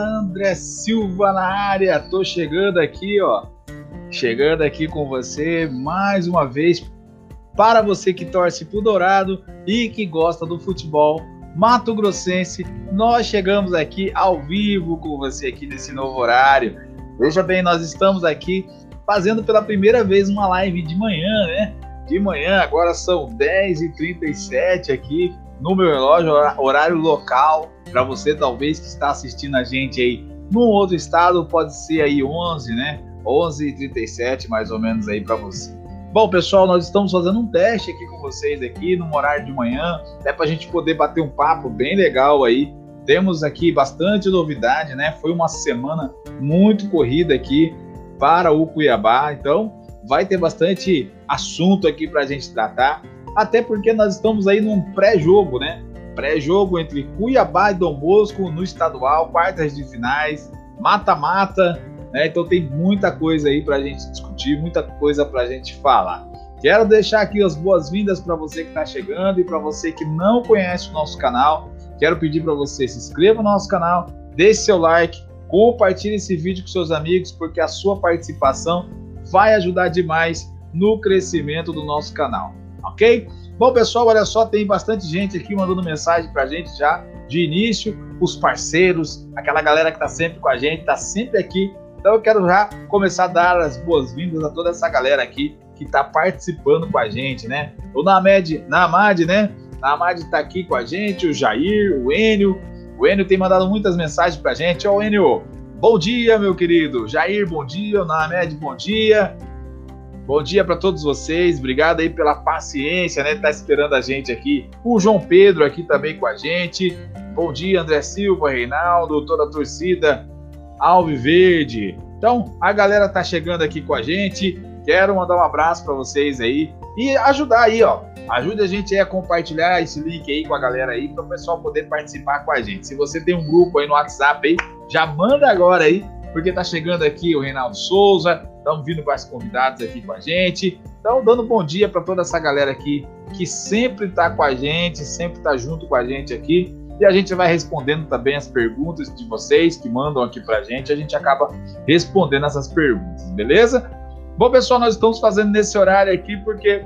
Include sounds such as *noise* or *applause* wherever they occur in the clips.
André Silva na área. Tô chegando aqui, ó. Chegando aqui com você mais uma vez para você que torce pro Dourado e que gosta do futebol Mato Grossense. Nós chegamos aqui ao vivo com você aqui nesse novo horário. Veja bem, nós estamos aqui fazendo pela primeira vez uma live de manhã, né? De manhã, agora são 10h37 aqui no meu relógio, horário local, para você talvez que está assistindo a gente aí num outro estado, pode ser aí 11, né? 11h37 mais ou menos aí para você. Bom, pessoal, nós estamos fazendo um teste aqui com vocês aqui no horário de manhã, é para a gente poder bater um papo bem legal aí. Temos aqui bastante novidade, né? Foi uma semana muito corrida aqui para o Cuiabá, então vai ter bastante assunto aqui para a gente tratar até porque nós estamos aí num pré-jogo, né? Pré-jogo entre Cuiabá e Dom Bosco no estadual, quartas de finais, mata-mata, né? Então tem muita coisa aí para a gente discutir, muita coisa para a gente falar. Quero deixar aqui as boas-vindas para você que está chegando e para você que não conhece o nosso canal. Quero pedir para você se inscreva no nosso canal, deixe seu like, compartilhe esse vídeo com seus amigos, porque a sua participação vai ajudar demais no crescimento do nosso canal ok? Bom, pessoal, olha só, tem bastante gente aqui mandando mensagem pra gente já de início, os parceiros, aquela galera que tá sempre com a gente, tá sempre aqui. Então eu quero já começar a dar as boas-vindas a toda essa galera aqui que tá participando com a gente, né? O Named, Namad, né? Namad tá aqui com a gente, o Jair, o Enio. O Enio tem mandado muitas mensagens pra gente. Ó, Enio, bom dia, meu querido. Jair, bom dia. O Named, bom dia. Bom dia para todos vocês, obrigado aí pela paciência, né? Tá esperando a gente aqui. O João Pedro aqui também com a gente. Bom dia, André Silva, Reinaldo, toda a torcida Alve Verde. Então, a galera tá chegando aqui com a gente. Quero mandar um abraço para vocês aí e ajudar aí, ó. Ajude a gente aí a compartilhar esse link aí com a galera aí para o pessoal poder participar com a gente. Se você tem um grupo aí no WhatsApp aí, já manda agora aí, porque tá chegando aqui o Reinaldo Souza, Estamos vindo mais convidados aqui com a gente. Então, dando bom dia para toda essa galera aqui que sempre está com a gente, sempre está junto com a gente aqui. E a gente vai respondendo também as perguntas de vocês que mandam aqui para a gente. A gente acaba respondendo essas perguntas, beleza? Bom, pessoal, nós estamos fazendo nesse horário aqui porque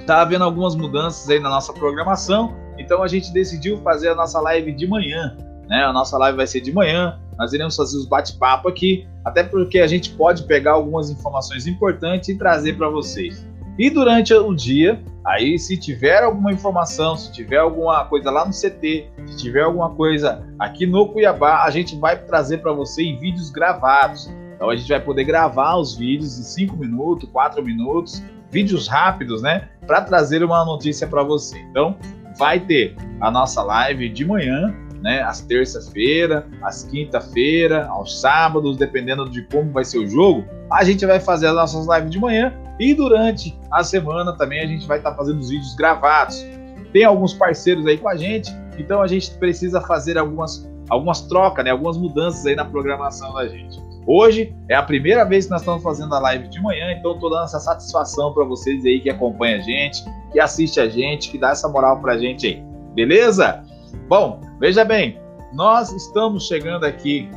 está havendo algumas mudanças aí na nossa programação. Então, a gente decidiu fazer a nossa live de manhã. Né? A nossa live vai ser de manhã. Nós iremos fazer os bate-papo aqui até porque a gente pode pegar algumas informações importantes e trazer para vocês. E durante o dia, aí se tiver alguma informação, se tiver alguma coisa lá no CT, se tiver alguma coisa aqui no Cuiabá, a gente vai trazer para você em vídeos gravados. Então a gente vai poder gravar os vídeos em 5 minutos, 4 minutos, vídeos rápidos, né, para trazer uma notícia para você. Então vai ter a nossa live de manhã né? Às terça-feira, às quinta-feira, aos sábados, dependendo de como vai ser o jogo, a gente vai fazer as nossas lives de manhã e durante a semana também a gente vai estar tá fazendo os vídeos gravados. Tem alguns parceiros aí com a gente, então a gente precisa fazer algumas, algumas trocas, né? Algumas mudanças aí na programação da gente. Hoje é a primeira vez que nós estamos fazendo a live de manhã, então estou dando essa satisfação para vocês aí que acompanha a gente, que assiste a gente, que dá essa moral para a gente aí. Beleza? Bom, veja bem, nós estamos chegando aqui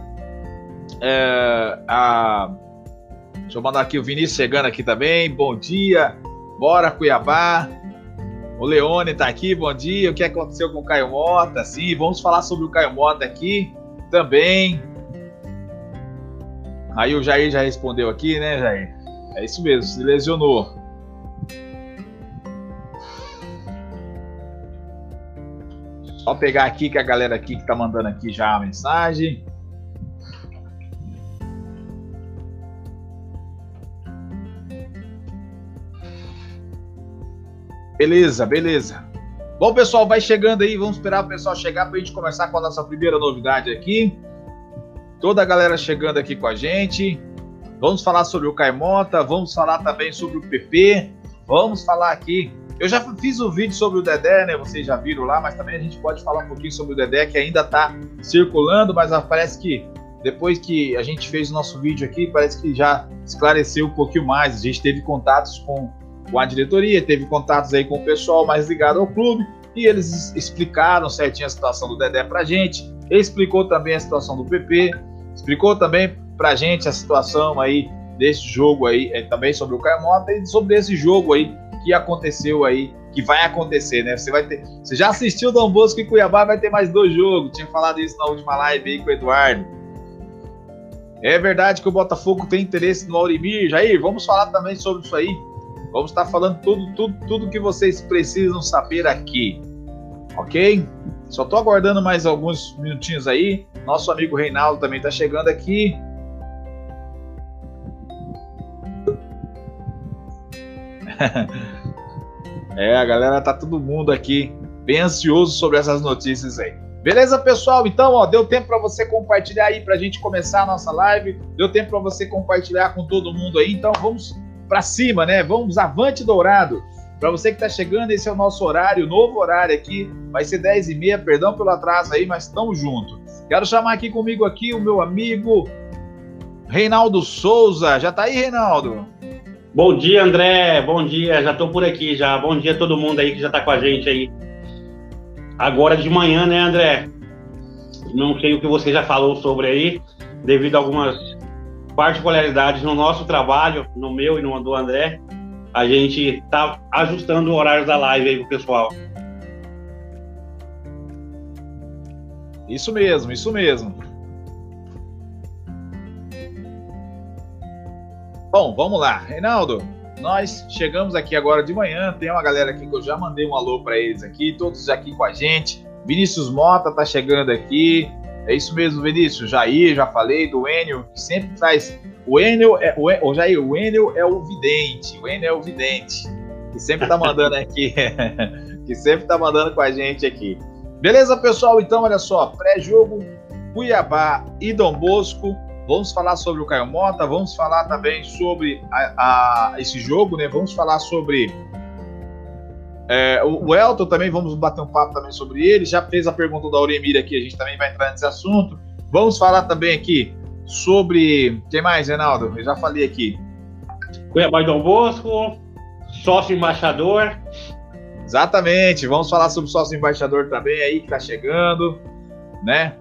é, a. Deixa eu mandar aqui o Vinícius chegando aqui também. Bom dia, bora Cuiabá. O Leone está aqui, bom dia. O que aconteceu com o Caio Mota? Sim, vamos falar sobre o Caio Mota aqui também. Aí o Jair já respondeu aqui, né, Jair? É isso mesmo, se lesionou. Só pegar aqui que a galera aqui que tá mandando aqui já a mensagem. Beleza, beleza. Bom, pessoal, vai chegando aí. Vamos esperar o pessoal chegar para a gente começar com a nossa primeira novidade aqui. Toda a galera chegando aqui com a gente. Vamos falar sobre o Caimota, vamos falar também sobre o PP. Vamos falar aqui eu já fiz o um vídeo sobre o Dedé, né? Vocês já viram lá, mas também a gente pode falar um pouquinho sobre o Dedé, que ainda tá circulando, mas parece que depois que a gente fez o nosso vídeo aqui, parece que já esclareceu um pouquinho mais. A gente teve contatos com, com a diretoria, teve contatos aí com o pessoal mais ligado ao clube, e eles explicaram certinho a situação do Dedé pra gente. explicou também a situação do PP, explicou também pra gente a situação aí desse jogo aí, é, também sobre o Caio Mota e sobre esse jogo aí que aconteceu aí, que vai acontecer, né? Você vai ter, você já assistiu Dom Bosco e Cuiabá, vai ter mais dois jogos. Tinha falado isso na última live aí com o Eduardo. É verdade que o Botafogo tem interesse no Aurimir, Jair. Vamos falar também sobre isso aí. Vamos estar falando tudo, tudo, tudo que vocês precisam saber aqui, ok? Só tô aguardando mais alguns minutinhos aí. Nosso amigo Reinaldo também está chegando aqui. *laughs* é, a galera tá todo mundo aqui bem ansioso sobre essas notícias aí. Beleza, pessoal? Então, ó, deu tempo para você compartilhar aí para a gente começar a nossa live. Deu tempo para você compartilhar com todo mundo aí. Então, vamos para cima, né? Vamos avante dourado. Para você que está chegando, esse é o nosso horário, novo horário aqui. Vai ser 10 e meia, perdão pelo atraso aí, mas estamos juntos. Quero chamar aqui comigo aqui o meu amigo Reinaldo Souza. Já tá aí, Reinaldo? Bom dia, André. Bom dia. Já estou por aqui já. Bom dia a todo mundo aí que já está com a gente aí. Agora de manhã, né, André? Não sei o que você já falou sobre aí, devido a algumas particularidades no nosso trabalho, no meu e no do André. A gente está ajustando o horário da live aí pro pessoal. Isso mesmo, isso mesmo. Bom, vamos lá. Reinaldo, nós chegamos aqui agora de manhã. Tem uma galera aqui que eu já mandei um alô para eles aqui, todos aqui com a gente. Vinícius Mota tá chegando aqui. É isso mesmo, Vinícius. Jair, já falei, do Enio, que sempre traz. O Enio, é, o, o Jair, o Enio é o vidente. O Enio é o vidente. Que sempre tá mandando aqui. *laughs* que sempre tá mandando com a gente aqui. Beleza, pessoal? Então, olha só. Pré-jogo Cuiabá e Dom Bosco. Vamos falar sobre o Caio Mota, vamos falar também sobre a, a, esse jogo, né? Vamos falar sobre é, o, o Elton também, vamos bater um papo também sobre ele. Já fez a pergunta da Auremir aqui, a gente também vai entrar nesse assunto. Vamos falar também aqui sobre. Quem mais, Reinaldo? Eu já falei aqui. Cuiabá Dom Bosco, sócio embaixador. Exatamente, vamos falar sobre o sócio embaixador também aí que tá chegando, né?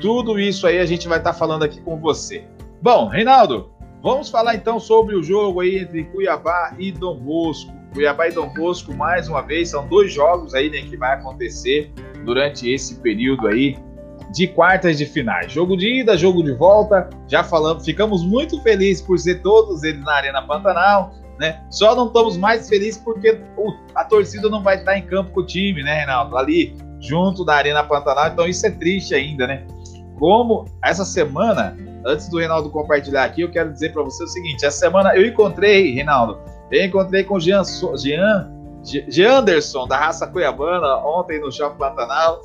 Tudo isso aí a gente vai estar tá falando aqui com você. Bom, Reinaldo, vamos falar então sobre o jogo aí entre Cuiabá e Dom Bosco. Cuiabá e Dom Bosco, mais uma vez, são dois jogos aí né, que vai acontecer durante esse período aí de quartas de finais. Jogo de ida, jogo de volta. Já falamos, ficamos muito felizes por ser todos eles na Arena Pantanal, né? Só não estamos mais felizes porque a torcida não vai estar em campo com o time, né, Reinaldo? Ali junto da Arena Pantanal, então isso é triste ainda, né? Como essa semana, antes do Reinaldo compartilhar aqui, eu quero dizer para você o seguinte: essa semana eu encontrei, Reinaldo, eu encontrei com o Jean, Jean, Jeanderson, da raça Cuiabana, ontem no Shopping Pantanal,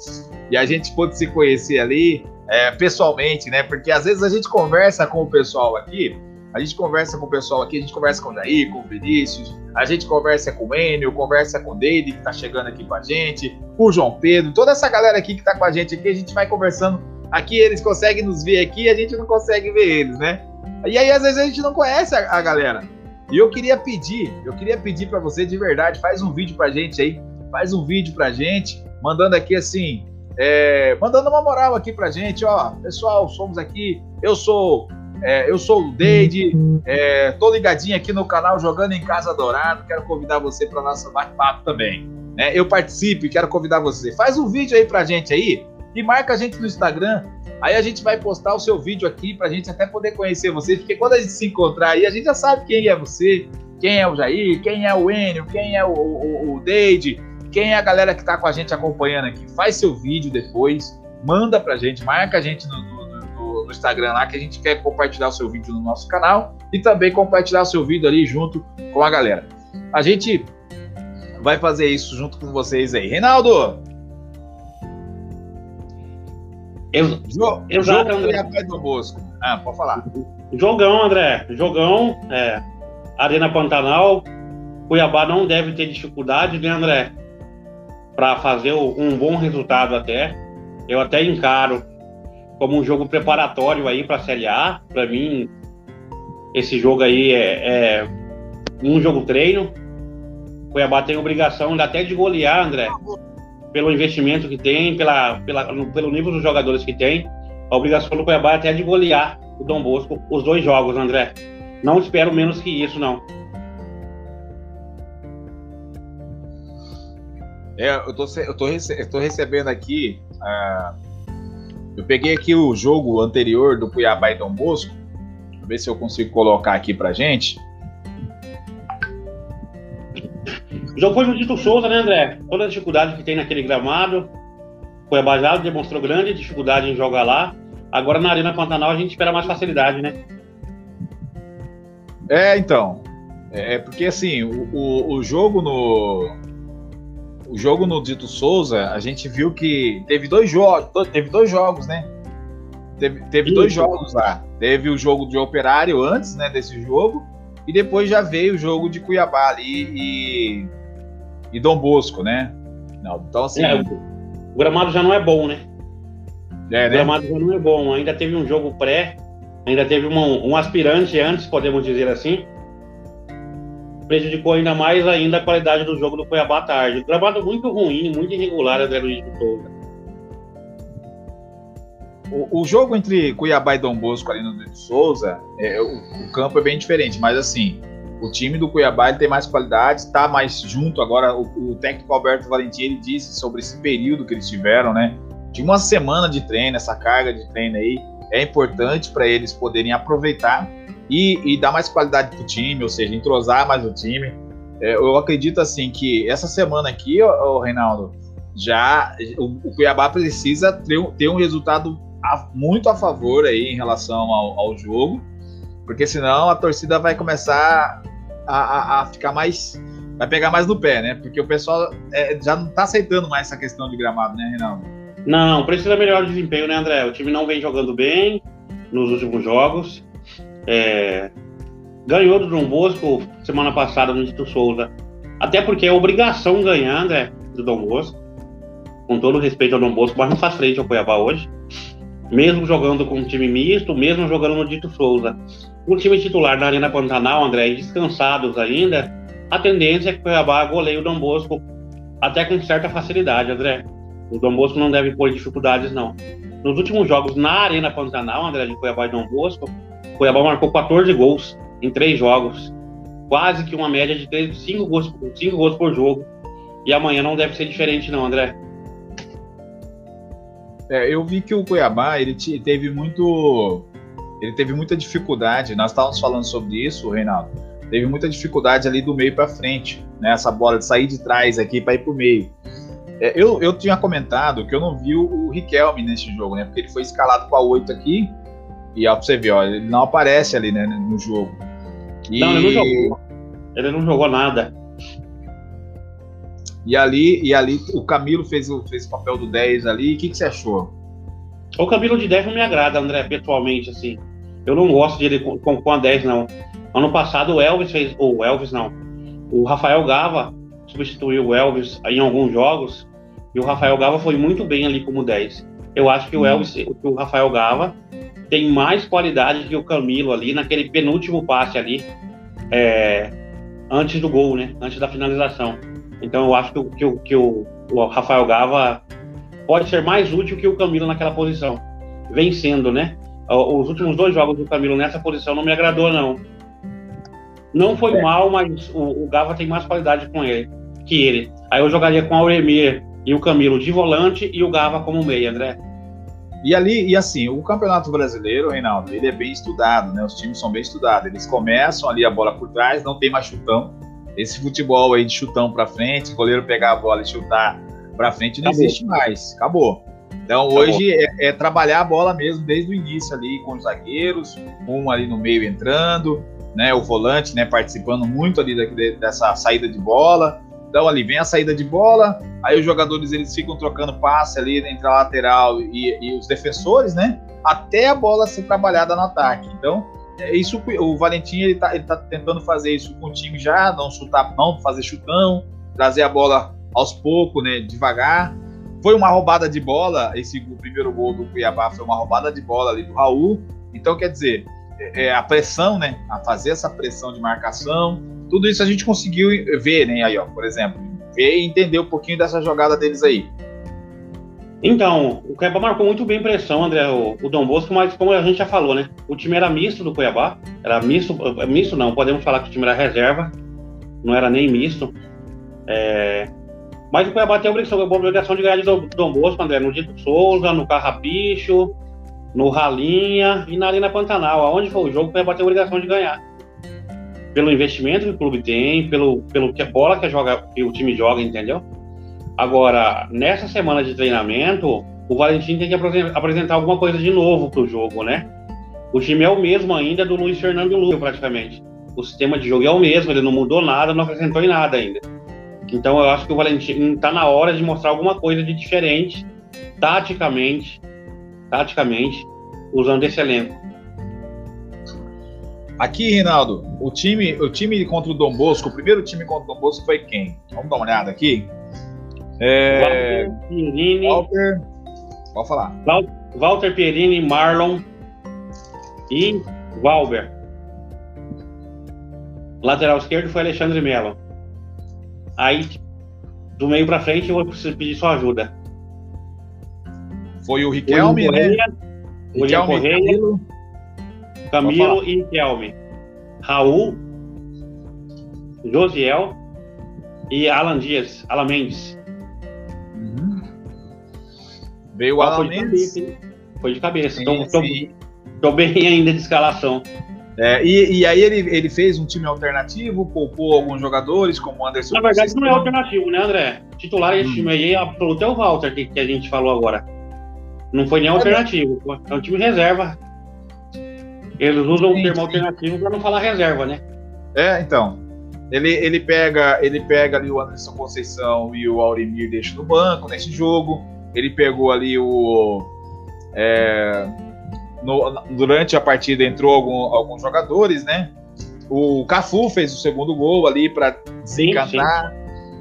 e a gente pôde se conhecer ali é, pessoalmente, né? Porque às vezes a gente conversa com o pessoal aqui, a gente conversa com o pessoal aqui, a gente conversa com o Jair, com o Vinícius, a gente conversa com o Enio, conversa com o Deide, que tá chegando aqui com a gente, o João Pedro, toda essa galera aqui que tá com a gente aqui, a gente vai conversando Aqui eles conseguem nos ver aqui, a gente não consegue ver eles, né? E aí às vezes a gente não conhece a, a galera. E eu queria pedir, eu queria pedir para você de verdade, faz um vídeo pra gente aí, faz um vídeo pra gente, mandando aqui assim, é, mandando uma moral aqui pra gente, ó, pessoal, somos aqui, eu sou é, eu sou o Deide, é, tô ligadinho aqui no canal Jogando em Casa Dourado, quero convidar você para nosso bate-papo também. Né? Eu participo e quero convidar você. Faz um vídeo aí pra gente aí, e marca a gente no Instagram. Aí a gente vai postar o seu vídeo aqui pra gente até poder conhecer você, porque quando a gente se encontrar aí, a gente já sabe quem é você, quem é o Jair, quem é o Enio, quem é o, o, o Deide, quem é a galera que tá com a gente acompanhando aqui. Faz seu vídeo depois, manda pra gente, marca a gente no, no, no, no Instagram lá, que a gente quer compartilhar o seu vídeo no nosso canal e também compartilhar o seu vídeo ali junto com a galera. A gente vai fazer isso junto com vocês aí. Reinaldo, Ex Exato, André. do Bosco. Ah, pode falar. Jogão, André. Jogão. É, Arena Pantanal. Cuiabá não deve ter dificuldade, né, André? Para fazer um bom resultado até. Eu até encaro como um jogo preparatório aí para a Série A. Para mim, esse jogo aí é, é, um jogo treino. Cuiabá tem obrigação até de golear, André. Pelo investimento que tem, pela, pela, pelo nível dos jogadores que tem, a obrigação do Cuiabá é até de golear o Dom Bosco os dois jogos, André. Não espero menos que isso, não. É, eu tô, eu tô, rece eu tô recebendo aqui. Uh, eu peguei aqui o jogo anterior do Cuiabá e Dom Bosco. Ver se eu consigo colocar aqui pra gente. O jogo foi no Tito Souza, né, André? Toda a dificuldade que tem naquele gramado. Cuiabá já demonstrou grande dificuldade em jogar lá. Agora na Arena Pantanal a gente espera mais facilidade, né? É, então. É, é porque assim, o, o, o jogo no, o jogo no Dito Souza, a gente viu que teve dois jogos, teve dois jogos, né? Teve, teve dois jogos lá. Teve o jogo de Operário antes, né, desse jogo, e depois já veio o jogo de Cuiabá ali e, e Dom Bosco, né? Não, então assim. É, o gramado já não é bom, né? É, né? O gramado já não é bom. Ainda teve um jogo pré, ainda teve uma, um aspirante antes, podemos dizer assim, prejudicou ainda mais ainda a qualidade do jogo do Cuiabá tarde. Um gramado muito ruim, muito irregular, André Luiz de Souza. O, o, jogo entre Cuiabá e Dom Bosco ali no de Souza, é, o, o, campo é bem diferente, mas assim, o time do Cuiabá tem mais qualidade, está mais junto. Agora, o, o, técnico Alberto Valentim ele disse sobre esse período que eles tiveram, né? De uma semana de treino, essa carga de treino aí, é importante para eles poderem aproveitar e, e dar mais qualidade para o time, ou seja, entrosar mais o time. É, eu acredito assim que essa semana aqui, o Reinaldo, já o, o, Cuiabá precisa ter, ter um resultado a, muito a favor aí em relação ao, ao, jogo, porque senão a torcida vai começar a, a, a, ficar mais. vai pegar mais no pé, né? Porque o pessoal é, já não está aceitando mais essa questão de gramado, né, Reinaldo? Não, precisa melhorar o desempenho, né, André? O time não vem jogando bem nos últimos jogos. É, ganhou do Dom Bosco semana passada no Instituto Souza. Até porque é obrigação ganhar, né, do Dom Bosco. Com todo respeito ao Dom Bosco, mas não faz frente ao Cuiabá hoje. Mesmo jogando com um time misto, mesmo jogando no Dito Souza. O time titular da Arena Pantanal, André, descansados ainda, a tendência é que o Cuiabá goleie o Dom Bosco até com certa facilidade, André. O Dom Bosco não deve pôr dificuldades, não. Nos últimos jogos na Arena Pantanal, André, de Cuiabá e Dom Bosco, Cuiabá marcou 14 gols em três jogos. Quase que uma média de 5 gols, gols por jogo. E amanhã não deve ser diferente, não, André. É, eu vi que o Cuiabá ele teve muito. Ele teve muita dificuldade. Nós estávamos falando sobre isso, Reinaldo. Teve muita dificuldade ali do meio para frente, né? Essa bola de sair de trás aqui para ir para o meio. É, eu, eu tinha comentado que eu não vi o, o Riquelme nesse jogo, né? Porque ele foi escalado com a 8 aqui e ó, pra você ver, ó, ele não aparece ali, né, no jogo. E... Não, ele não jogou. Ele não jogou nada. E ali, e ali o Camilo fez o, fez o papel do 10 ali. O que, que você achou? O Camilo de 10 não me agrada, André, pessoalmente, assim. Eu não gosto dele com, com, com a 10, não. Ano passado o Elvis fez. Ou o Elvis não. O Rafael Gava substituiu o Elvis em alguns jogos. E o Rafael Gava foi muito bem ali como 10. Eu acho que o hum. Elvis, o Rafael Gava, tem mais qualidade que o Camilo ali naquele penúltimo passe ali, é, antes do gol, né? Antes da finalização. Então eu acho que, que, que o, o, Rafael Gava pode ser mais útil que o Camilo naquela posição, vencendo, né? Os últimos dois jogos do Camilo nessa posição não me agradou, não. Não foi é. mal, mas o, o, Gava tem mais qualidade com ele que ele. Aí eu jogaria com o Auremir e o Camilo de volante e o Gava como meia, André. E ali, e assim, o Campeonato Brasileiro, Reinaldo, ele é bem estudado, né? Os times são bem estudados. Eles começam ali a bola por trás, não tem mais chutão. Esse futebol aí de chutão para frente, goleiro pegar a bola e chutar para frente não Acabou. existe mais. Acabou. Então Acabou. hoje é, é, trabalhar a bola mesmo desde o início ali com os zagueiros, um ali no meio entrando, né? O volante, né? Participando muito ali dessa saída de bola. Então ali vem a saída de bola, aí os jogadores eles ficam trocando passe ali entre a lateral e, e os defensores, né? Até a bola ser trabalhada no ataque. Então isso o Valentim ele tá, ele tá tentando fazer isso com o time já, não chutar, não fazer chutão, trazer a bola aos poucos, né? Devagar. Foi uma roubada de bola, esse o primeiro gol do Cuiabá foi uma roubada de bola ali do Raul. Então quer dizer, é, é a pressão, né? A fazer essa pressão de marcação, tudo isso a gente conseguiu ver, né, aí, ó, por exemplo, ver e entender um pouquinho dessa jogada deles aí. Então, o Cuiabá marcou muito bem pressão, André, o, o Dom Bosco, mas como a gente já falou, né? O time era misto do Cuiabá. Era misto, misto não, podemos falar que o time era reserva, não era nem misto. É, mas o Cuiabá tem a obrigação, a obrigação de ganhar de Dom Bosco, André, no Dito Souza, no Carrapicho, no Ralinha e na Arena Pantanal. Aonde foi o jogo, o Cuiabá tem a obrigação de ganhar. Pelo investimento que o clube tem, pelo, pelo que a bola que, joga, que o time joga, entendeu? Agora, nessa semana de treinamento, o Valentim tem que apresentar alguma coisa de novo para o jogo, né? O time é o mesmo ainda do Luiz Fernando Lúcio, praticamente. O sistema de jogo é o mesmo, ele não mudou nada, não acrescentou em nada ainda. Então eu acho que o Valentim está na hora de mostrar alguma coisa de diferente, taticamente, taticamente, usando esse elenco. Aqui, Reinaldo, o time, o time contra o Dom Bosco, o primeiro time contra o Dom Bosco foi quem? Vamos dar uma olhada aqui. É... Walter Pierini. Walter. Pode falar. Walter Pierini, Marlon e Valber. Lateral esquerdo foi Alexandre Melo. Aí, do meio para frente, eu vou pedir sua ajuda. Foi o Riquelme, né? William Correia, Camilo, Camilo e Riquelme. Raul, Josiel e Alan Dias, Alan Mendes. Veio o Alan Mendes. Foi de cabeça. Estou bem *laughs* ainda de escalação. É, e, e, aí ele, ele fez um time alternativo, poupou alguns jogadores, como o Anderson. Na verdade, não é alternativo, né, André? Titular desse hum. time aí é absoluto é o Walter, que, que, a gente falou agora. Não foi nem é alternativo, é um time reserva. Eles usam sim, o termo sim. alternativo para não falar reserva, né? É, então. Ele, ele, pega, ele pega ali o Anderson Conceição e o Aurimir deixa no banco nesse jogo. Ele pegou ali o. É, no, durante a partida entrou algum, alguns jogadores, né? O Cafu fez o segundo gol ali para desencantar.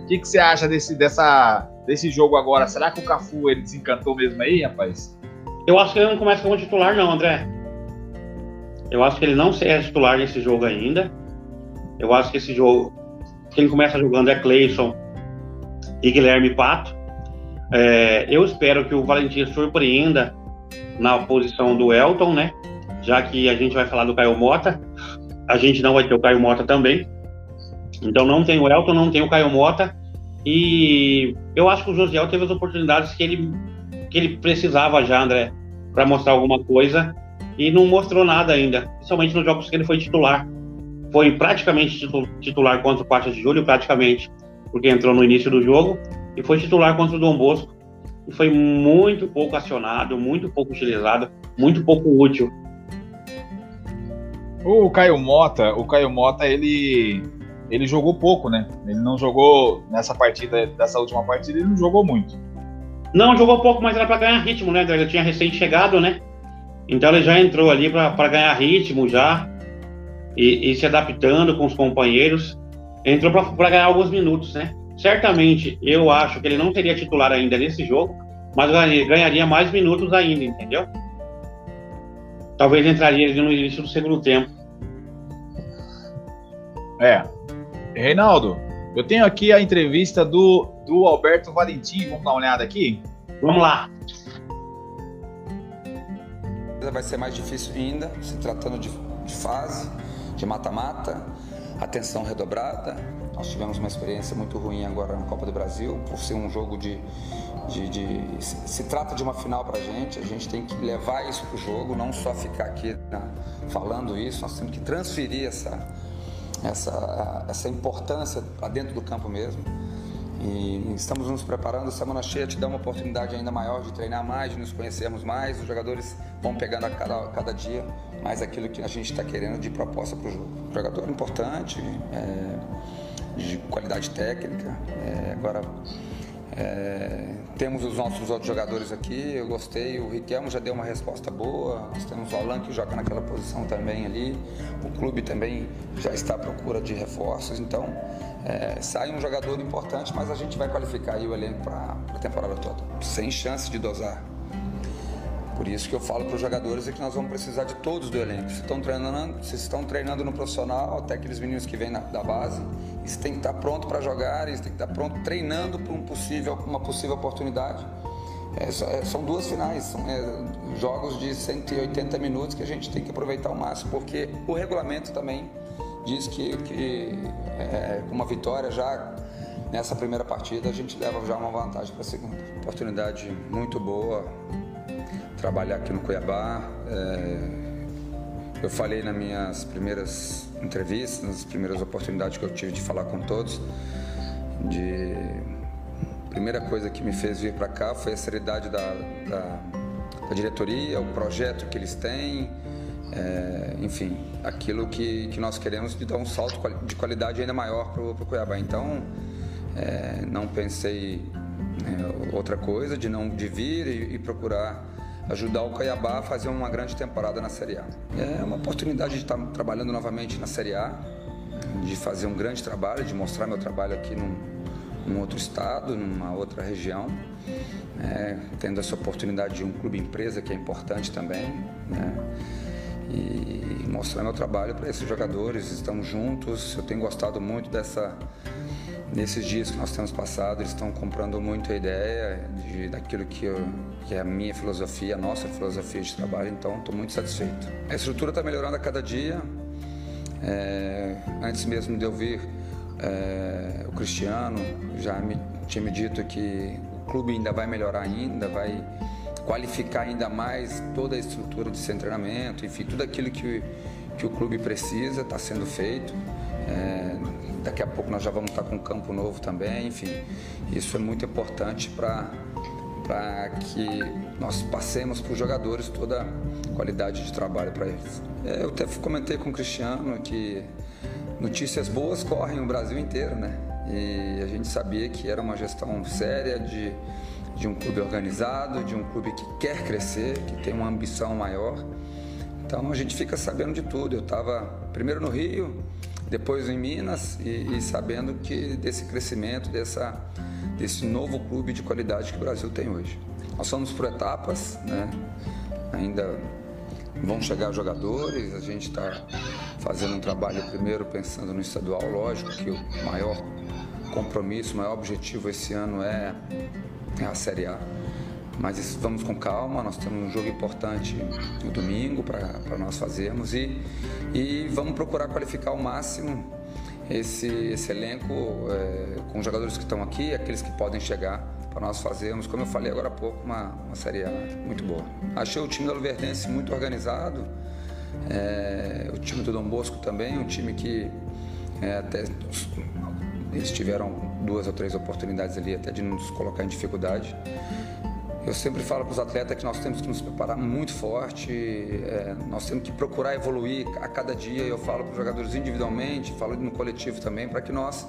O que, que você acha desse, dessa, desse jogo agora? Será que o Cafu ele desencantou mesmo aí, rapaz? Eu acho que ele não começa como titular, não, André. Eu acho que ele não é titular nesse jogo ainda. Eu acho que esse jogo, quem começa jogando é Cleison e Guilherme Pato. É, eu espero que o Valentim surpreenda na posição do Elton, né? Já que a gente vai falar do Caio Mota, a gente não vai ter o Caio Mota também. Então não tem o Elton, não tem o Caio Mota. E eu acho que o Josiel teve as oportunidades que ele, que ele precisava já, André, para mostrar alguma coisa e não mostrou nada ainda, principalmente nos jogos que ele foi titular. Foi praticamente titular contra o 4 de julho, praticamente, porque entrou no início do jogo e foi titular contra o Dom Bosco e foi muito pouco acionado, muito pouco utilizado, muito pouco útil. O Caio Mota, o Caio Mota, ele ele jogou pouco, né? Ele não jogou nessa partida, dessa última partida, ele não jogou muito. Não, jogou pouco, mas era para ganhar ritmo, né? Ele tinha recém chegado, né? Então ele já entrou ali para ganhar ritmo já e, e, se adaptando com os companheiros. Entrou para ganhar alguns minutos, né? Certamente eu acho que ele não seria titular ainda nesse jogo, mas ganharia mais minutos ainda, entendeu? Talvez entraria no início do segundo tempo. É. Reinaldo, eu tenho aqui a entrevista do, do Alberto Valentim. Vamos dar uma olhada aqui? Vamos lá. Vai ser mais difícil ainda, se tratando de, de fase, de mata-mata, atenção redobrada, nós tivemos uma experiência muito ruim agora na Copa do Brasil, por ser um jogo de. de, de se, trata de uma final para a gente, a gente tem que levar isso para o jogo, não só ficar aqui né, falando isso, nós temos que transferir essa, essa, essa importância para dentro do campo mesmo. E estamos nos preparando, semana cheia te dá uma oportunidade ainda maior de treinar mais, de nos conhecermos mais. Os jogadores vão pegando a cada, cada dia mais aquilo que a gente está querendo de proposta para o jogo. Jogador importante, é, de qualidade técnica. É, agora é, temos os nossos outros jogadores aqui, eu gostei, o Riquelmo já deu uma resposta boa, nós temos o Alan que joga naquela posição também ali, o clube também já está à procura de reforços, então é, sai um jogador importante, mas a gente vai qualificar o elenco para a temporada toda, sem chance de dosar. Por isso que eu falo para os jogadores é que nós vamos precisar de todos do elenco. Se estão treinando, estão treinando no profissional, até aqueles meninos que vêm na, da base, isso tem que estar pronto para jogar, isso tem que estar pronto treinando para um possível, uma possível oportunidade. é, é, são duas finais, são é, jogos de 180 minutos que a gente tem que aproveitar ao máximo, porque o regulamento também diz que, que é, uma vitória já nessa primeira partida a gente leva já uma vantagem para a segunda. Oportunidade muito boa, trabalhar aqui no Cuiabá. É, eu falei nas minhas primeiras entrevistas, nas primeiras oportunidades que eu tive de falar com todos, de primeira coisa que me fez vir para cá foi a seriedade da, da, da, diretoria, o projeto que eles têm, é, enfim, aquilo que, que nós queremos de dar um salto de qualidade ainda maior para o Cuiabá. Então, é, não pensei é, outra coisa de não de vir e, e, procurar ajudar o Cuiabá a fazer uma grande temporada na Série A. É uma oportunidade de estar trabalhando novamente na Série A, de fazer um grande trabalho, de mostrar meu trabalho aqui num, num outro estado, numa outra região, né, tendo essa oportunidade de um clube empresa que é importante também, né, e mostrar meu trabalho para esses jogadores. Estamos juntos, eu tenho gostado muito dessa nesses dias que nós temos passado, eles estão comprando muito a ideia de, daquilo que, eu, que é a minha filosofia, a nossa filosofia de trabalho, então estou muito satisfeito. A estrutura está melhorando a cada dia. É, antes mesmo de eu vir é, o Cristiano já me, tinha me dito que o clube ainda vai melhorar ainda, vai qualificar ainda mais toda a estrutura de seu treinamento, enfim, tudo aquilo que, que o clube precisa está sendo feito. É, daqui a pouco nós já vamos estar com um campo novo também, enfim, isso é muito importante para para que nós passemos para os jogadores toda a qualidade de trabalho para eles. É, eu até comentei com o Cristiano que notícias boas correm o Brasil inteiro, né? E a gente sabia que era uma gestão séria de, de um clube organizado, de um clube que quer crescer, que tem uma ambição maior. Então a gente fica sabendo de tudo. Eu estava primeiro no Rio, depois em Minas e, e, sabendo que desse crescimento, dessa, desse novo clube de qualidade que o Brasil tem hoje. Nós somos por etapas, né? Ainda vão chegar jogadores, a gente está fazendo um trabalho primeiro pensando no estadual, lógico que o maior compromisso, o maior objetivo esse ano é, é a Série A. Mas vamos com calma, nós temos um jogo importante no domingo para nós fazermos e, e vamos procurar qualificar ao máximo esse, esse elenco é, com os jogadores que estão aqui, aqueles que podem chegar para nós fazermos, como eu falei agora há pouco, uma, uma Série A muito boa. Achei o time da Luverdense muito organizado, é, o time do Dom Bosco também, um time que é, até eles tiveram duas ou três oportunidades ali até de nos colocar em dificuldade. Eu sempre falo para os atletas que nós temos que nos preparar muito forte, é, nós temos que procurar evoluir a cada dia. Eu falo para os jogadores individualmente, falo no coletivo também, para que nós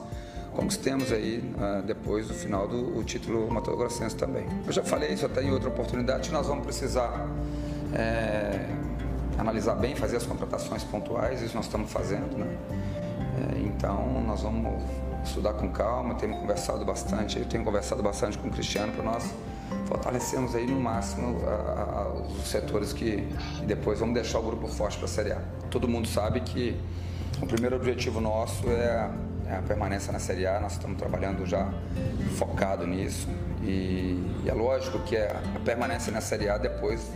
conquistemos aí uh, depois do final do título Mato Grossense também. Eu já falei isso até em outra oportunidade, nós vamos precisar é, analisar bem, fazer as contratações pontuais, isso nós estamos fazendo, né? É, então nós vamos estudar com calma, temos conversado bastante, eu tenho conversado bastante com o Cristiano para nós fortalecemos aí no máximo a, a, os setores que, depois vamos deixar o grupo forte para a Série A. Todo mundo sabe que o primeiro objetivo nosso é a, é a permanência na Série A, nós estamos trabalhando já focado nisso e, e é lógico que a, a permanência na Série A depois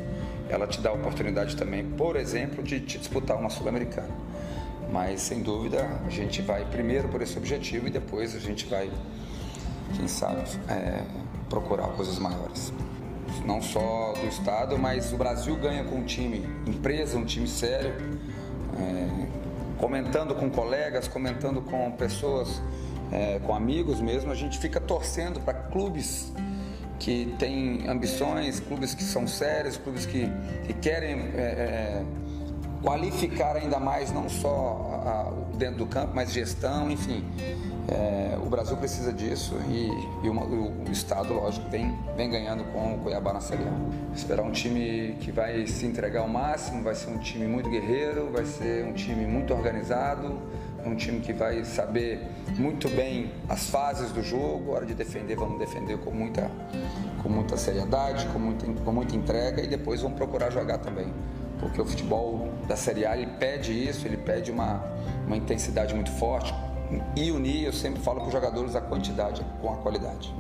ela te dá a oportunidade também, por exemplo, de te disputar uma Sul-Americana. Mas sem dúvida a gente vai primeiro por esse objetivo e depois a gente vai, quem sabe, é, procurar coisas maiores. Não só do Estado, mas o Brasil ganha com um time empresa, um time sério, é, comentando com colegas, comentando com pessoas, é, com amigos mesmo, a gente fica torcendo para clubes que têm ambições, clubes que são sérios, clubes que, que querem é, é, qualificar ainda mais, não só a, a, dentro do campo, mas gestão, enfim. É, o Brasil precisa disso e, e uma, o, Estado, lógico, vem, vem ganhando com o Cuiabá na Série A. Esperar um time que vai se entregar ao máximo, vai ser um time muito guerreiro, vai ser um time muito organizado, um time que vai saber muito bem as fases do jogo, hora de defender, vamos defender com muita, com muita seriedade, com muita, com muita entrega e depois vamos procurar jogar também. Porque o futebol da Série A ele pede isso, ele pede uma, uma intensidade muito forte, e unir, eu sempre falo para os jogadores, a quantidade com a qualidade.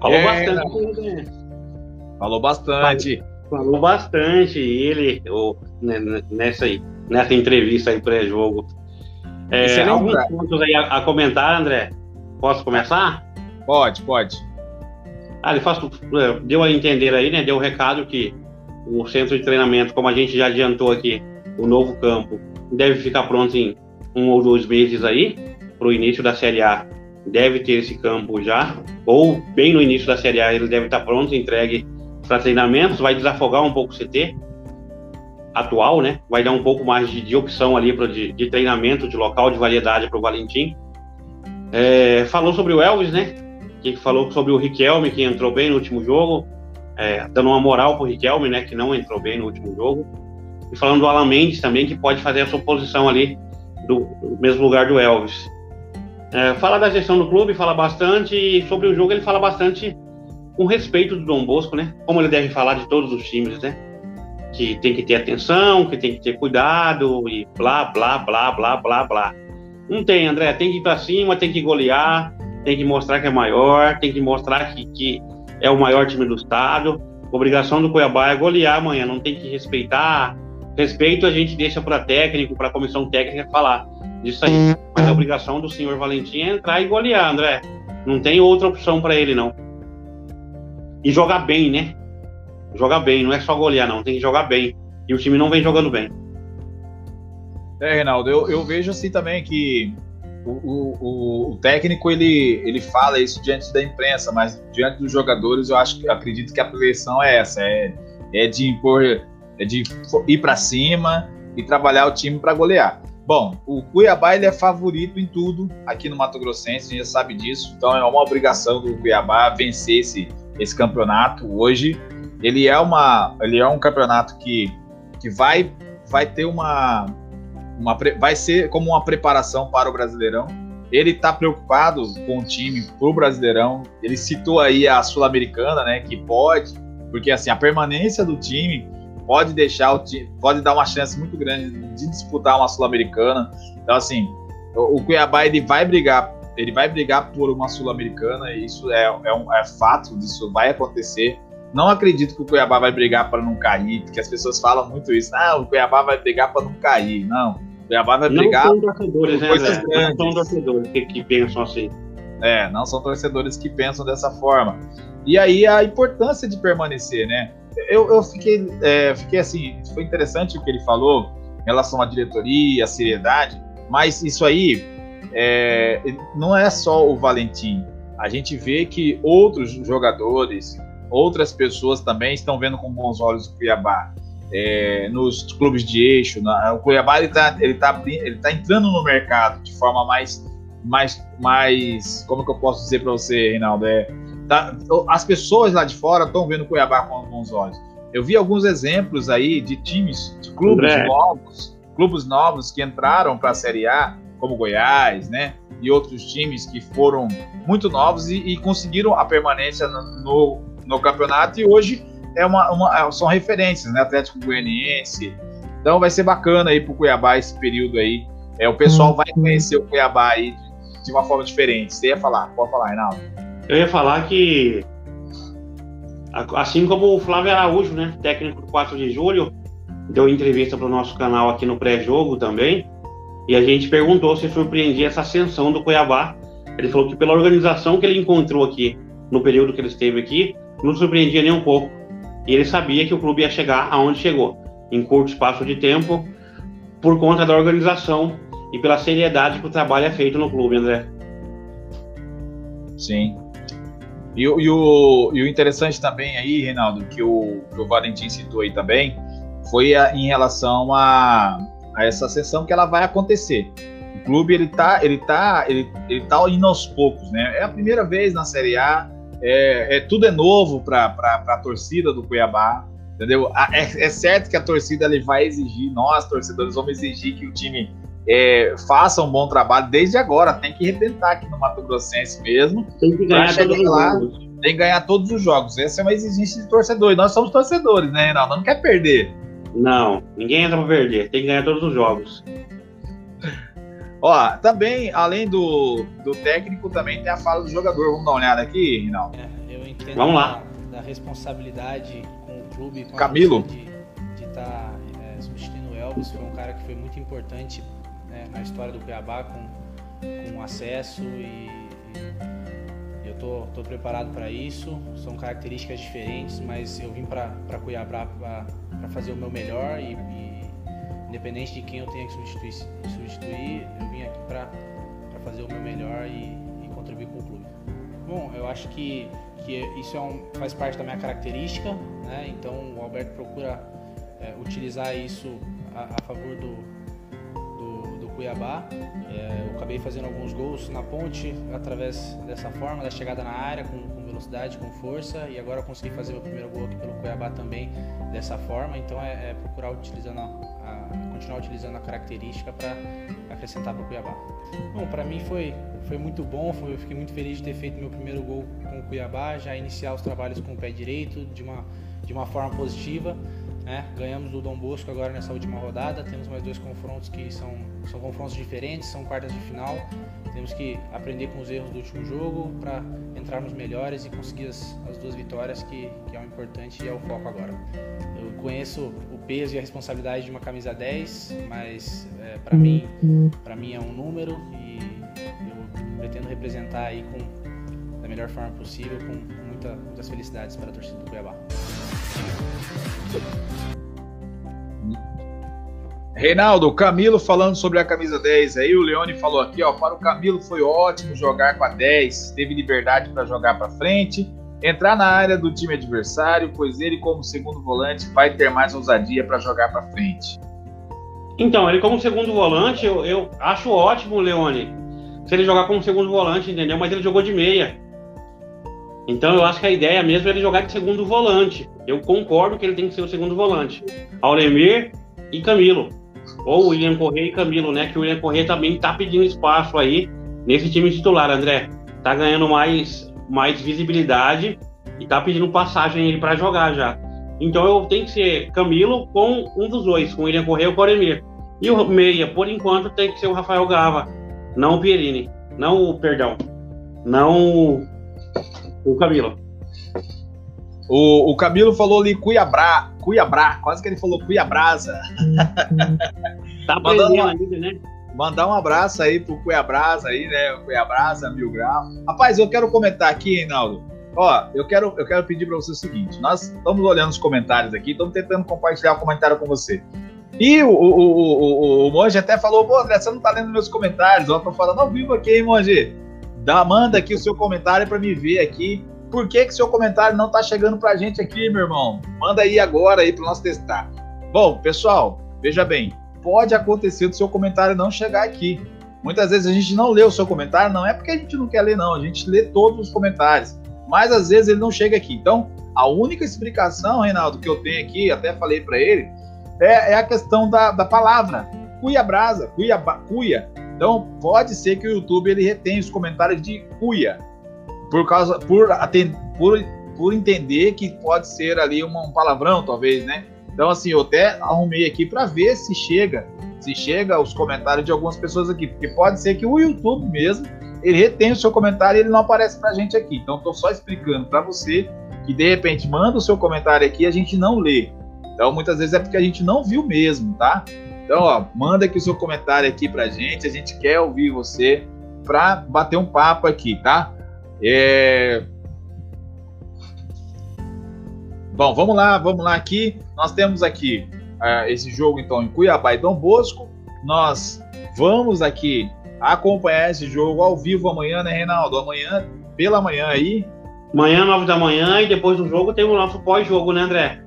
Falou é, bastante. Né? Falou bastante. Falou bastante ele o, né, né, nessa, aí, nessa entrevista aí pré-jogo. É, alguns pontos aí a, a, comentar, André? Posso começar? Pode, pode. Ah, ele faz, é, deu a entender aí, né? Deu o um recado que o centro de treinamento, como a gente já adiantou aqui, o novo campo, deve ficar pronto em um ou dois meses aí, para o início da Série A. Deve ter esse campo já, ou bem no início da Série A ele deve estar pronto, entregue para treinamentos, vai desafogar um pouco o CT atual, né? Vai dar um pouco mais de, de opção ali pra, de, de, treinamento, de local, de variedade para o Valentim. É, falou sobre o Elvis, né? Que falou sobre o Riquelme, que entrou bem no último jogo, é, dando uma moral pro Riquelme, né? Que não entrou bem no último jogo. E falando do Alan Mendes também, que pode fazer a sua posição ali do, do mesmo lugar do Elvis. É, fala da gestão do clube, fala bastante, e sobre o jogo ele fala bastante com respeito do Dom Bosco, né? Como ele deve falar de todos os times, né? Que tem que ter atenção, que tem que ter cuidado e blá, blá, blá, blá, blá, blá. Não tem, André, tem que ir para cima, tem que golear, tem que mostrar que é maior, tem que mostrar que, que é o maior time do estado. obrigação do Cuiabá é golear amanhã, não tem que respeitar. Respeito a gente deixa para técnico, para comissão técnica falar disso aí. Mas a obrigação do senhor Valentim é entrar e golear, André. Não tem outra opção para ele, não e jogar bem, né? Jogar bem, não é só golear, não, tem que jogar bem. E o time não vem jogando bem. É, Reinaldo, eu, eu vejo assim também que o, o, o, técnico ele, ele fala isso diante da imprensa, mas diante dos jogadores eu acho que acredito que a prevenção é essa, é, é de impor, é de ir para cima e trabalhar o time para golear. Bom, o Cuiabá ele é favorito em tudo aqui no Mato Grossense, a gente já sabe disso, então é uma obrigação do Cuiabá vencer esse, esse campeonato hoje. Ele é, uma, ele é um campeonato que, que vai, vai ter uma, uma. Vai ser como uma preparação para o Brasileirão. Ele está preocupado com o time para o Brasileirão. Ele citou aí a Sul-Americana, né? Que pode, porque assim, a permanência do time pode deixar o time, pode dar uma chance muito grande de disputar uma Sul-Americana. Então, assim, o, o Cuiabá ele vai brigar ele vai brigar por uma Sul-Americana, e isso é, é, um, é fato, isso vai acontecer. Não acredito que o Cuiabá vai brigar para não cair, porque as pessoas falam muito isso. Ah, o Cuiabá vai brigar para não cair. Não, o Cuiabá vai brigar não são torcedores, né, coisas. Não são torcedores que, que pensam assim. É, não são torcedores que pensam dessa forma. E aí a importância de permanecer, né? Eu, eu fiquei, é, fiquei assim, foi interessante o que ele falou em relação à diretoria, à seriedade, mas isso aí é, não é só o Valentim. A gente vê que outros jogadores, outras pessoas também estão vendo com bons olhos o Cuiabá. É, nos clubes de eixo, na, o Cuiabá ele está ele tá, ele tá entrando no mercado de forma mais, mais, mais como que eu posso dizer para você, Reinaldo? É, tá, as pessoas lá de fora estão vendo o Cuiabá com bons olhos. Eu vi alguns exemplos aí de times, de clubes André. novos, clubes novos que entraram para a Série A como Goiás, né? E outros times que foram muito novos e, e conseguiram a permanência no, no, campeonato e hoje é uma, uma, é, são referências, né? Atlético Goianiense. Então vai ser bacana aí pro Cuiabá esse período aí. É, o pessoal uhum. vai conhecer o Cuiabá aí de, de uma forma diferente. Você ia falar? Pode falar, Reinaldo. Eu ia falar que assim como o Flávio Araújo, né, técnico do 4 de julho, deu entrevista para o nosso canal aqui no pré-jogo também. E a gente perguntou se surpreendia essa ascensão do Cuiabá. Ele falou que pela organização que ele encontrou aqui, no período que ele esteve aqui, não surpreendia nem um pouco. E ele sabia que o clube ia chegar aonde chegou, em curto espaço de tempo, por conta da organização e pela seriedade que o trabalho é feito no clube, André. Sim. E, e, o, e o interessante também aí, Reinaldo, que o, que o Valentim citou aí também, foi a, em relação a, a essa sessão que ela vai acontecer. O clube ele tá, ele tá, ele, ele tá indo aos poucos, né? É a primeira vez na Série A, é, é tudo é novo para a torcida do Cuiabá, entendeu? É, é, certo que a torcida ele vai exigir, nós torcedores vamos exigir que o time é, faça um bom trabalho desde agora, tem que arrebentar aqui no Mato Grossense mesmo. Tem que ganhar todos os jogos. Tem que ganhar todos os jogos. Essa é uma exigência de torcedor. E nós somos torcedores, né, Reinaldo? Não quer perder. Não, ninguém entra pra perder. Tem que ganhar todos os jogos. Ó, também, além do, do técnico, também tem a fala do jogador. Vamos dar uma olhada aqui, Rinaldo? É, eu entendo Vamos lá. Da, da responsabilidade com o clube, com Camilo. de estar tá, é, substituindo o Elvis, foi um cara que foi muito importante né, na história do Cuiabá com, com acesso e, e eu tô, tô preparado para isso. São características diferentes, mas eu vim para Cuiabá para fazer o meu melhor e, e, independente de quem eu tenha que substituir, substituir eu vim aqui para fazer o meu melhor e, e contribuir com o clube. Bom, eu acho que, que isso é um, faz parte da minha característica, né? então o Alberto procura é, utilizar isso a, a favor do, Cuiabá. É, eu acabei fazendo alguns gols na ponte através dessa forma, da chegada na área, com, com velocidade, com força, e agora consegui fazer meu primeiro gol aqui pelo Cuiabá também dessa forma. Então é, é procurar utilizando a, a, continuar utilizando a característica para acrescentar para o Cuiabá. Bom, para mim foi foi muito bom, foi, eu fiquei muito feliz de ter feito meu primeiro gol com o Cuiabá, já iniciar os trabalhos com o pé direito de uma, de uma forma positiva. Né? Ganhamos do Dom Bosco agora nessa última rodada, temos mais dois confrontos que são, são confrontos diferentes, são quartas de final. Temos que aprender com os erros do último jogo para entrarmos melhores e conseguir as, as duas vitórias, que, que é o importante e é o foco agora. Eu conheço o peso e a responsabilidade de uma camisa 10, mas é, para mim, mim é um número e eu pretendo representar aí com da melhor forma possível, com muita, muitas felicidades para a torcida do Cuiabá. Reinaldo, Camilo falando sobre a camisa 10 aí, o Leone falou aqui, ó, para o Camilo foi ótimo jogar com a 10, teve liberdade para jogar para frente, entrar na área do time adversário, pois ele como segundo volante vai ter mais ousadia para jogar para frente. Então, ele como segundo volante, eu, eu acho ótimo, Leone, se ele jogar como segundo volante, entendeu? Mas ele jogou de meia. Então eu acho que a ideia mesmo é ele jogar de segundo volante. Eu concordo que ele tem que ser o segundo volante. Aulemir e Camilo. Ou William Correia e Camilo, né? Que o William Correia também tá pedindo espaço aí nesse time titular, André. Tá ganhando mais, mais visibilidade e tá pedindo passagem aí para jogar já. Então eu tenho que ser Camilo com um dos dois, com o William Correia ou o Coremir. E o meia, por enquanto, tem que ser o Rafael Gava, não o Pierini, não o, perdão, não o Camilo. O, o Camilo falou ali Cuiabá, Cuiabá, quase que ele falou Cuiabrasa. *laughs* tá aprendendo ainda, né? Mandar um abraço aí pro Cuiabrasa aí, né? Cuiabrasa, Mil Grau. Rapaz, eu quero comentar aqui, Reinaldo. Ó, eu quero, eu quero pedir para você o seguinte: nós estamos olhando os comentários aqui, estamos tentando compartilhar o um comentário com você. E o, o, o, o, o Monge até falou: pô, André, você não tá lendo meus comentários. Ó, tô falando ao vivo aqui, hein, Monge? Dá, manda aqui o seu comentário para me ver aqui. Por que que seu comentário não tá chegando pra gente aqui, meu irmão? Manda aí agora aí para nós testar. Bom, pessoal, veja bem, pode acontecer do seu comentário não chegar aqui. Muitas vezes a gente não lê o seu comentário, não é porque a gente não quer ler, não. A gente lê todos os comentários. Mas às vezes ele não chega aqui. Então, a única explicação, Reinaldo, que eu tenho aqui, até falei para ele, é, é, a questão da, da palavra. Cuia brasa, cuia, cuia. Então, pode ser que o YouTube ele retenha os comentários de cuia por causa por, por, por entender que pode ser ali um palavrão, talvez, né? Então, assim, eu até arrumei aqui para ver se chega, se chega os comentários de algumas pessoas aqui, porque pode ser que o YouTube mesmo ele retém o seu comentário e ele não aparece para a gente aqui. Então, estou só explicando para você que de repente manda o seu comentário aqui e a gente não lê. Então, muitas vezes é porque a gente não viu mesmo, tá? Então, ó, manda aqui o seu comentário aqui pra gente, a gente quer ouvir você para bater um papo aqui, tá? É... Bom, vamos lá, vamos lá aqui. Nós temos aqui uh, esse jogo então em Cuiabá e Dom Bosco. Nós vamos aqui acompanhar esse jogo ao vivo amanhã, né, Reinaldo? Amanhã, pela manhã aí. Amanhã, nove da manhã, e depois do jogo tem o nosso pós-jogo, né, André?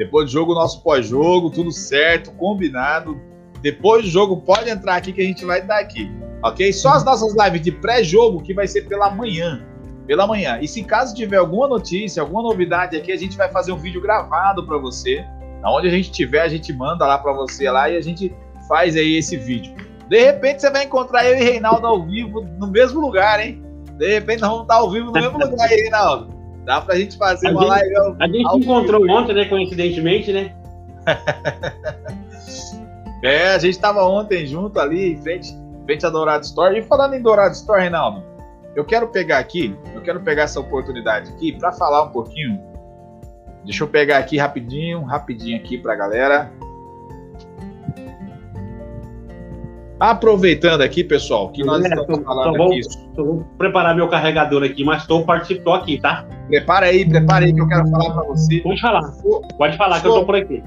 Depois do jogo, nosso pós-jogo, tudo certo, combinado. Depois do jogo, pode entrar aqui que a gente vai estar aqui, ok? Só as nossas lives de pré-jogo que vai ser pela manhã, pela manhã. E se caso tiver alguma notícia, alguma novidade aqui, a gente vai fazer um vídeo gravado para você. Aonde a gente tiver, a gente manda lá para você lá e a gente faz aí esse vídeo. De repente você vai encontrar eu e Reinaldo ao vivo no mesmo lugar, hein? De repente nós vamos estar ao vivo no mesmo *laughs* lugar aí, Reinaldo. Dá pra gente fazer a uma gente, live. Ao, a gente encontrou vivo. ontem, né? Coincidentemente, né? *laughs* é, a gente tava ontem junto ali, em frente, frente a Dourado Store. E falando em Dourado Store, Reinaldo, eu quero pegar aqui, eu quero pegar essa oportunidade aqui para falar um pouquinho. Deixa eu pegar aqui rapidinho, rapidinho aqui para a galera. Aproveitando aqui, pessoal, que nós é, estamos tô, falando tô aqui. vou preparar meu carregador aqui, mas estou participando aqui, tá? Prepara aí, prepara aí que eu quero falar para você. Pode falar. Pode falar que eu estou por aqui.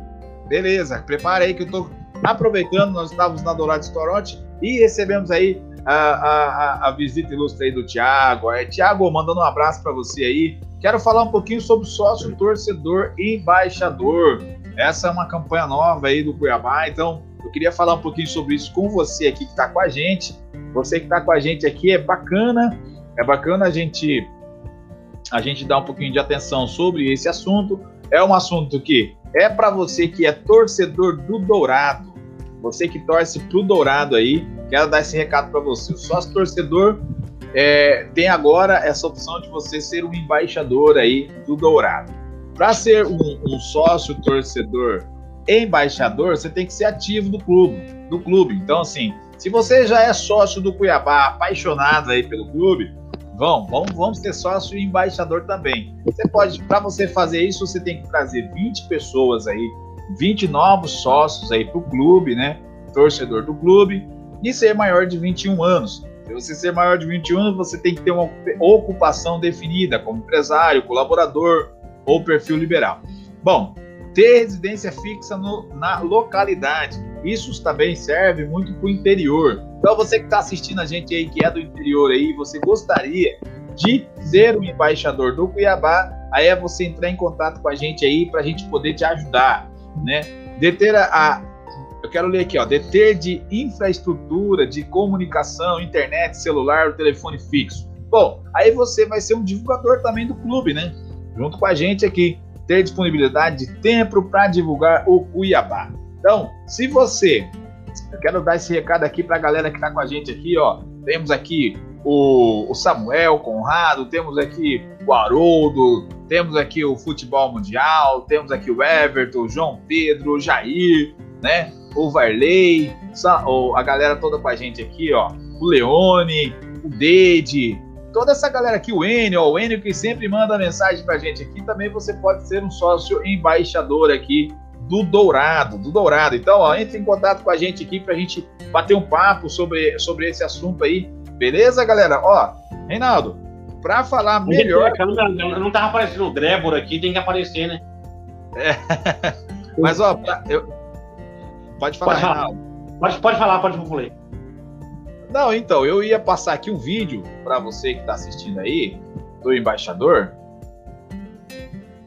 Beleza, prepara aí que eu estou aproveitando, nós estávamos na Dourado Restaurante e recebemos aí a, a, a, visita ilustre aí do Thiago. É, Thiago, mandando um abraço para você aí. Quero falar um pouquinho sobre sócio, torcedor e embaixador. Essa é uma campanha nova aí do Cuiabá, então eu queria falar um pouquinho sobre isso com você aqui que está com a gente. Você que está com a gente aqui é bacana, é bacana a gente a gente dar um pouquinho de atenção sobre esse assunto. É um assunto que é para você que é torcedor do Dourado, você que torce pro Dourado aí. Quero dar esse recado para você. O sócio torcedor é, tem agora essa opção de você ser um embaixador aí do Dourado. Para ser um, um sócio torcedor embaixador, você tem que ser ativo do clube, do clube. Então, assim, se você já é sócio do Cuiabá, apaixonado aí pelo clube, vão, vamos, ser sócio e embaixador também. Você pode, para você fazer isso, você tem que trazer 20 pessoas aí, 20 novos sócios aí para o clube, né? Torcedor do clube, e ser maior de 21 anos. Se você ser maior de 21 anos, você tem que ter uma ocupação definida como empresário, colaborador ou perfil liberal. Bom, ter residência fixa no, na localidade. Isso também serve muito para o interior. Então, você que está assistindo a gente aí, que é do interior aí, você gostaria de ser o embaixador do Cuiabá, aí é você entrar em contato com a gente aí para a gente poder te ajudar, né? Deter a, a, eu quero ler aqui, ó, deter de infraestrutura de comunicação, internet, celular, telefone fixo. Bom, aí você vai ser um divulgador também do clube, né? Junto com a gente aqui ter disponibilidade de tempo para divulgar o Cuiabá. Então, se você, eu quero dar esse recado aqui para a galera que está com a gente aqui, ó. Temos aqui o, o Samuel Conrado, temos aqui o Haroldo, temos aqui o Futebol Mundial, temos aqui o Everton, o João Pedro, o Jair, né? O Varley, a galera toda com a gente aqui, ó. O Leone, o Deide, toda essa galera aqui, o Enio, o Enio que sempre manda mensagem pra gente aqui, também você pode ser um sócio embaixador aqui do Dourado, do Dourado. Então, ó, entre em contato com a gente aqui pra gente bater um papo sobre, sobre esse assunto aí. Beleza, galera? Ó, Reinaldo, pra falar melhor. Não, não tava aparecendo o Débora aqui, tem que aparecer, né? É. *laughs* Mas, ó, pra, eu... pode falar, pode falar. Reinaldo. Pode, pode falar, pode falar. Não, então, eu ia passar aqui um vídeo para você que está assistindo aí, do embaixador,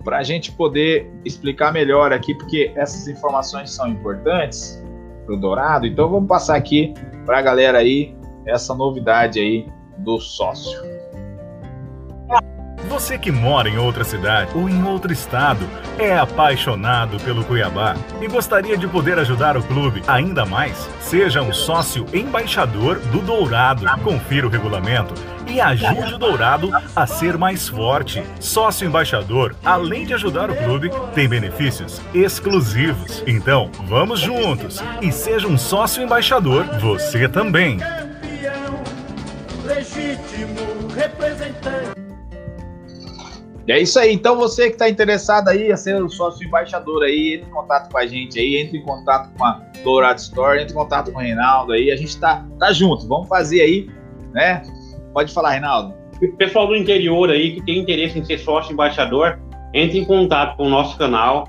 para a gente poder explicar melhor aqui, porque essas informações são importantes para o Dourado. Então, vamos passar aqui para a galera aí essa novidade aí do sócio. Você que mora em outra cidade ou em outro estado, é apaixonado pelo Cuiabá e gostaria de poder ajudar o clube ainda mais? Seja um sócio embaixador do Dourado. Confira o regulamento e ajude o Dourado a ser mais forte. Sócio embaixador, além de ajudar o clube, tem benefícios exclusivos. Então, vamos juntos e seja um sócio embaixador você também. Legítimo representante. É isso aí. Então, você que está interessado aí a ser o sócio embaixador aí, entre em contato com a gente aí, entre em contato com a Dourado Store, entre em contato com o Reinaldo aí. A gente tá, tá junto. Vamos fazer aí, né? Pode falar, Reinaldo. Pessoal do interior aí que tem interesse em ser sócio embaixador, entre em contato com o nosso canal,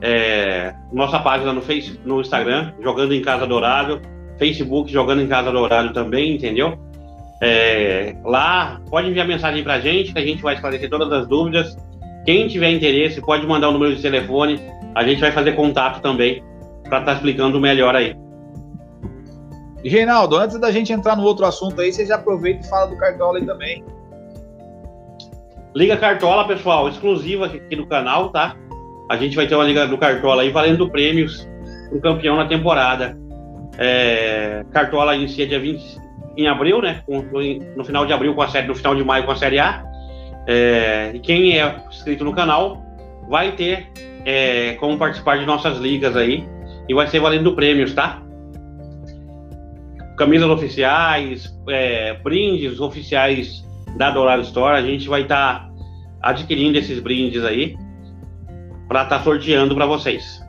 é, nossa página no, face, no Instagram, Jogando em Casa Dourado, Facebook Jogando em Casa Dourado também, entendeu? É, lá, pode enviar mensagem para a gente, que a gente vai esclarecer todas as dúvidas. Quem tiver interesse, pode mandar o número de telefone, a gente vai fazer contato também para estar tá explicando melhor aí. Reinaldo, antes da gente entrar no outro assunto aí, você já aproveita e fala do Cartola aí também. Liga Cartola, pessoal, exclusiva aqui do canal, tá? A gente vai ter uma liga do Cartola aí valendo prêmios pro campeão na temporada. É, Cartola inicia dia 20, em abril, né? no final de abril com a série, no final de maio com a série A. É, e quem é inscrito no canal vai ter é, como participar de nossas ligas aí e vai ser valendo prêmios, tá? camisas oficiais, é, brindes oficiais da Dourado Store. A gente vai estar tá adquirindo esses brindes aí para estar tá sorteando para vocês.